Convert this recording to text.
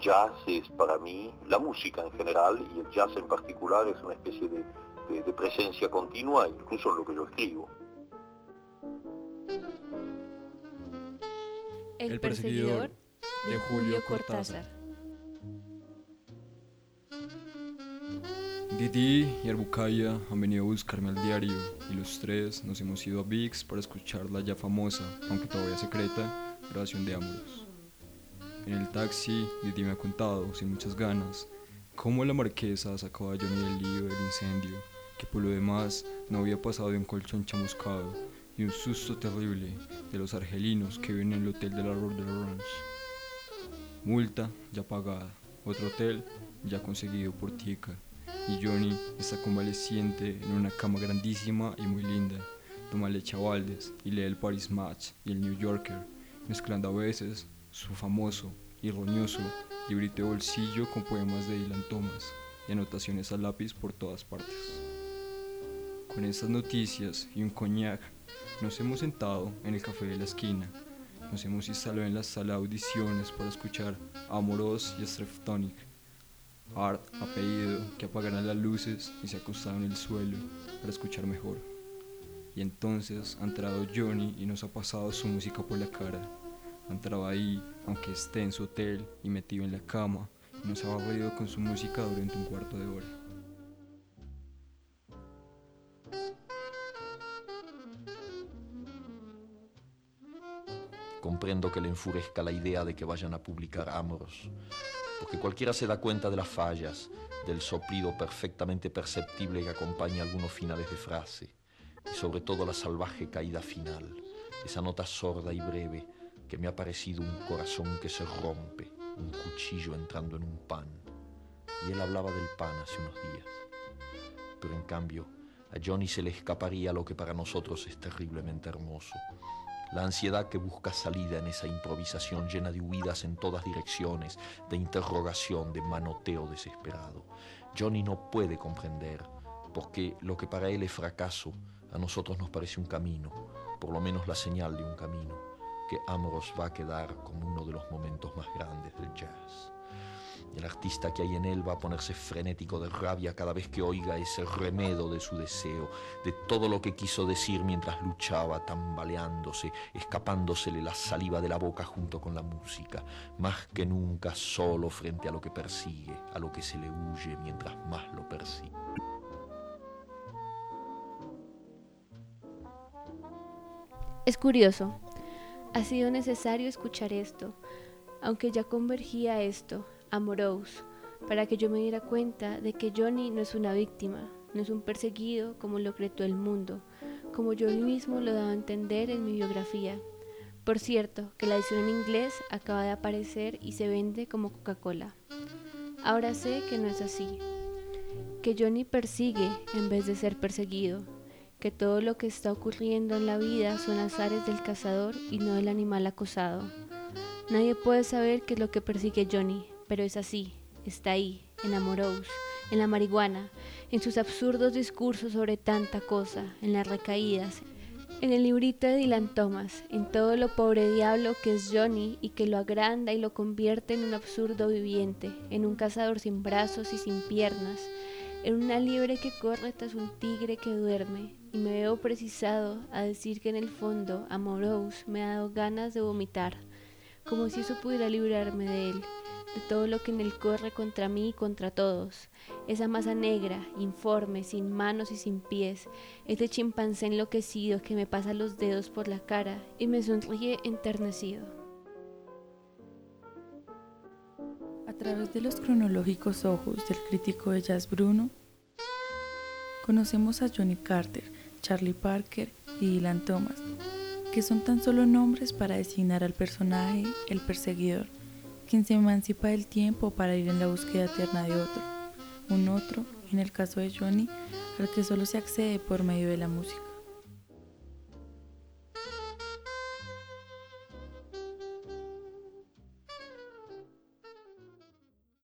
jazz es para mí, la música en general y el jazz en particular es una especie de, presencia continua, incluso en lo que yo escribo. El perseguidor de Julio Cortázar. Didi y Arbucaya han venido a buscarme al diario y los tres nos hemos ido a VIX para escuchar la ya famosa, aunque todavía secreta, grabación de Amoros. En el taxi, Didi me ha contado, sin muchas ganas, cómo la marquesa sacó a Johnny del lío del incendio, que por lo demás no había pasado de un colchón chamuscado y un susto terrible de los argelinos que viven en el hotel de la Rue Orange. Multa ya pagada, otro hotel ya conseguido por Tika, y Johnny está convaleciente en una cama grandísima y muy linda. Toma leche a y lee el Paris Match y el New Yorker, mezclando a veces su famoso y roñoso librito de bolsillo con poemas de Dylan Thomas y anotaciones a lápiz por todas partes. Con estas noticias y un coñac, nos hemos sentado en el café de la esquina. Nos hemos instalado en la sala de audiciones para escuchar Amoros y Streftonic. Art ha pedido que apagaran las luces y se acostaron en el suelo para escuchar mejor. Y entonces ha entrado Johnny y nos ha pasado su música por la cara entraba ahí, aunque esté en su hotel y metido en la cama, y nos ha aburrido con su música durante un cuarto de hora. Comprendo que le enfurezca la idea de que vayan a publicar Amoros, porque cualquiera se da cuenta de las fallas, del soplido perfectamente perceptible que acompaña algunos finales de frase, y sobre todo la salvaje caída final, esa nota sorda y breve que me ha parecido un corazón que se rompe, un cuchillo entrando en un pan. Y él hablaba del pan hace unos días. Pero en cambio, a Johnny se le escaparía lo que para nosotros es terriblemente hermoso. La ansiedad que busca salida en esa improvisación llena de huidas en todas direcciones, de interrogación, de manoteo desesperado. Johnny no puede comprender, porque lo que para él es fracaso, a nosotros nos parece un camino, por lo menos la señal de un camino que Amoros va a quedar como uno de los momentos más grandes del jazz. El artista que hay en él va a ponerse frenético de rabia cada vez que oiga ese remedo de su deseo, de todo lo que quiso decir mientras luchaba, tambaleándose, escapándosele la saliva de la boca junto con la música, más que nunca solo frente a lo que persigue, a lo que se le huye mientras más lo persigue. Es curioso, ha sido necesario escuchar esto, aunque ya convergía esto, a para que yo me diera cuenta de que Johnny no es una víctima, no es un perseguido como lo creyó el mundo, como yo mismo lo daba a entender en mi biografía. Por cierto, que la edición en inglés acaba de aparecer y se vende como Coca-Cola. Ahora sé que no es así, que Johnny persigue en vez de ser perseguido, que todo lo que está ocurriendo en la vida son azares del cazador y no del animal acosado. Nadie puede saber qué es lo que persigue Johnny, pero es así, está ahí, en Amorous, en la marihuana, en sus absurdos discursos sobre tanta cosa, en las recaídas, en el librito de Dylan Thomas, en todo lo pobre diablo que es Johnny y que lo agranda y lo convierte en un absurdo viviente, en un cazador sin brazos y sin piernas, en una liebre que corre tras un tigre que duerme, y me veo precisado a decir que en el fondo Amorous me ha dado ganas de vomitar, como si eso pudiera librarme de él, de todo lo que en él corre contra mí y contra todos, esa masa negra, informe, sin manos y sin pies, ese chimpancé enloquecido que me pasa los dedos por la cara y me sonríe enternecido. A través de los cronológicos ojos del crítico de jazz Bruno, conocemos a Johnny Carter, Charlie Parker y Dylan Thomas, que son tan solo nombres para designar al personaje, el perseguidor, quien se emancipa del tiempo para ir en la búsqueda eterna de otro, un otro, en el caso de Johnny, al que solo se accede por medio de la música.